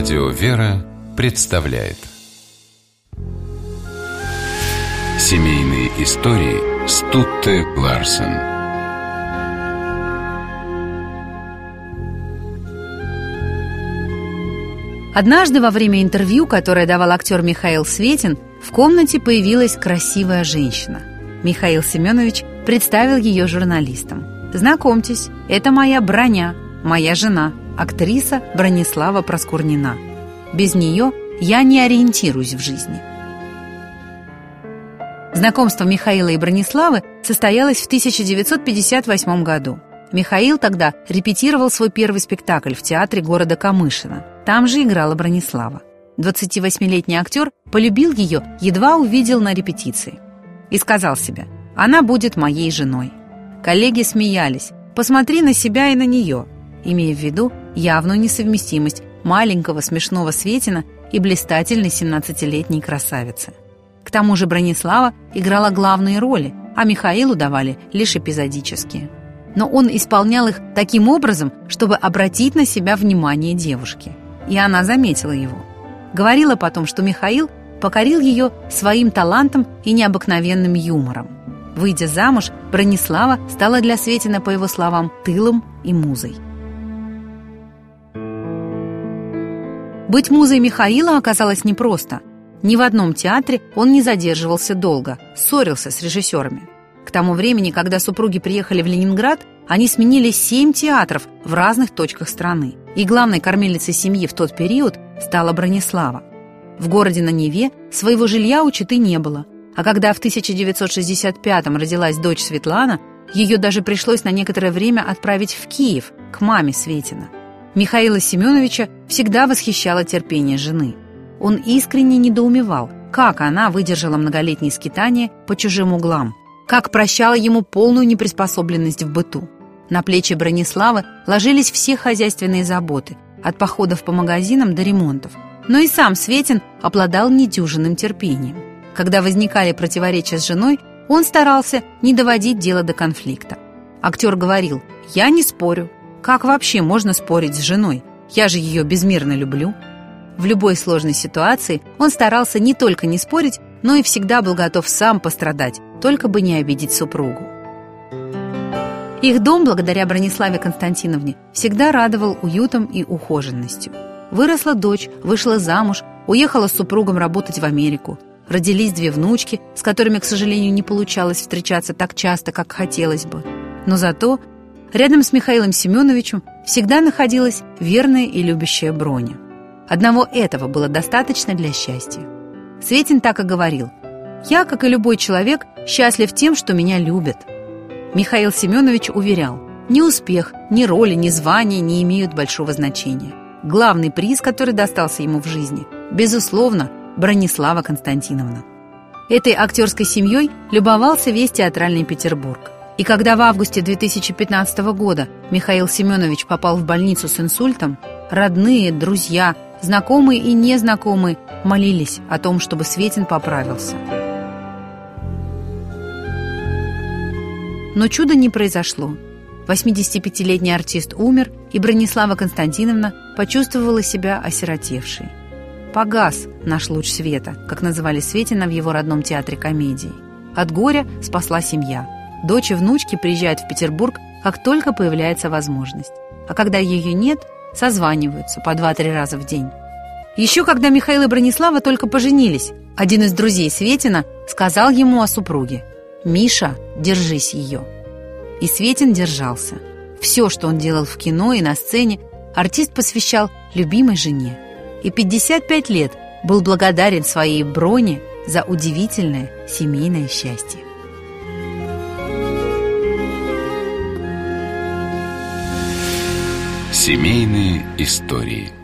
Радио «Вера» представляет Семейные истории Стутте Ларсен Однажды во время интервью, которое давал актер Михаил Светин, в комнате появилась красивая женщина. Михаил Семенович представил ее журналистам. «Знакомьтесь, это моя броня, моя жена, актриса Бронислава Проскурнина. Без нее я не ориентируюсь в жизни». Знакомство Михаила и Брониславы состоялось в 1958 году. Михаил тогда репетировал свой первый спектакль в театре города Камышино. Там же играла Бронислава. 28-летний актер полюбил ее, едва увидел на репетиции. И сказал себе, она будет моей женой. Коллеги смеялись, посмотри на себя и на нее, имея в виду явную несовместимость маленького смешного Светина и блистательной 17-летней красавицы. К тому же Бронислава играла главные роли, а Михаилу давали лишь эпизодические. Но он исполнял их таким образом, чтобы обратить на себя внимание девушки. И она заметила его. Говорила потом, что Михаил покорил ее своим талантом и необыкновенным юмором. Выйдя замуж, Бронислава стала для Светина, по его словам, тылом и музой. Быть музой Михаила оказалось непросто. Ни в одном театре он не задерживался долго, ссорился с режиссерами. К тому времени, когда супруги приехали в Ленинград, они сменили семь театров в разных точках страны. И главной кормилицей семьи в тот период стала Бронислава. В городе на Неве своего жилья у Читы не было, а когда в 1965-м родилась дочь Светлана, ее даже пришлось на некоторое время отправить в Киев, к маме Светина. Михаила Семеновича всегда восхищало терпение жены. Он искренне недоумевал, как она выдержала многолетние скитания по чужим углам, как прощала ему полную неприспособленность в быту. На плечи Брониславы ложились все хозяйственные заботы, от походов по магазинам до ремонтов. Но и сам Светин обладал недюжинным терпением. Когда возникали противоречия с женой, он старался не доводить дело до конфликта. Актер говорил «Я не спорю. Как вообще можно спорить с женой? Я же ее безмерно люблю». В любой сложной ситуации он старался не только не спорить, но и всегда был готов сам пострадать, только бы не обидеть супругу. Их дом, благодаря Брониславе Константиновне, всегда радовал уютом и ухоженностью. Выросла дочь, вышла замуж, уехала с супругом работать в Америку. Родились две внучки, с которыми, к сожалению, не получалось встречаться так часто, как хотелось бы. Но зато рядом с Михаилом Семеновичем всегда находилась верная и любящая Броня. Одного этого было достаточно для счастья. Светин так и говорил. «Я, как и любой человек, счастлив тем, что меня любят». Михаил Семенович уверял, ни успех, ни роли, ни звания не имеют большого значения. Главный приз, который достался ему в жизни, безусловно, Бронислава Константиновна. Этой актерской семьей любовался весь театральный Петербург. И когда в августе 2015 года Михаил Семенович попал в больницу с инсультом, родные, друзья, знакомые и незнакомые молились о том, чтобы Светин поправился. Но чуда не произошло. 85-летний артист умер, и Бронислава Константиновна почувствовала себя осиротевшей. «Погас наш луч света», как называли Светина в его родном театре комедии. От горя спасла семья. Дочь и внучки приезжают в Петербург, как только появляется возможность. А когда ее нет, созваниваются по два-три раза в день. Еще когда Михаил и Бронислава только поженились, один из друзей Светина сказал ему о супруге. «Миша, держись ее». И Светин держался. Все, что он делал в кино и на сцене, артист посвящал любимой жене. И 55 лет был благодарен своей Броне за удивительное семейное счастье. Семейные истории –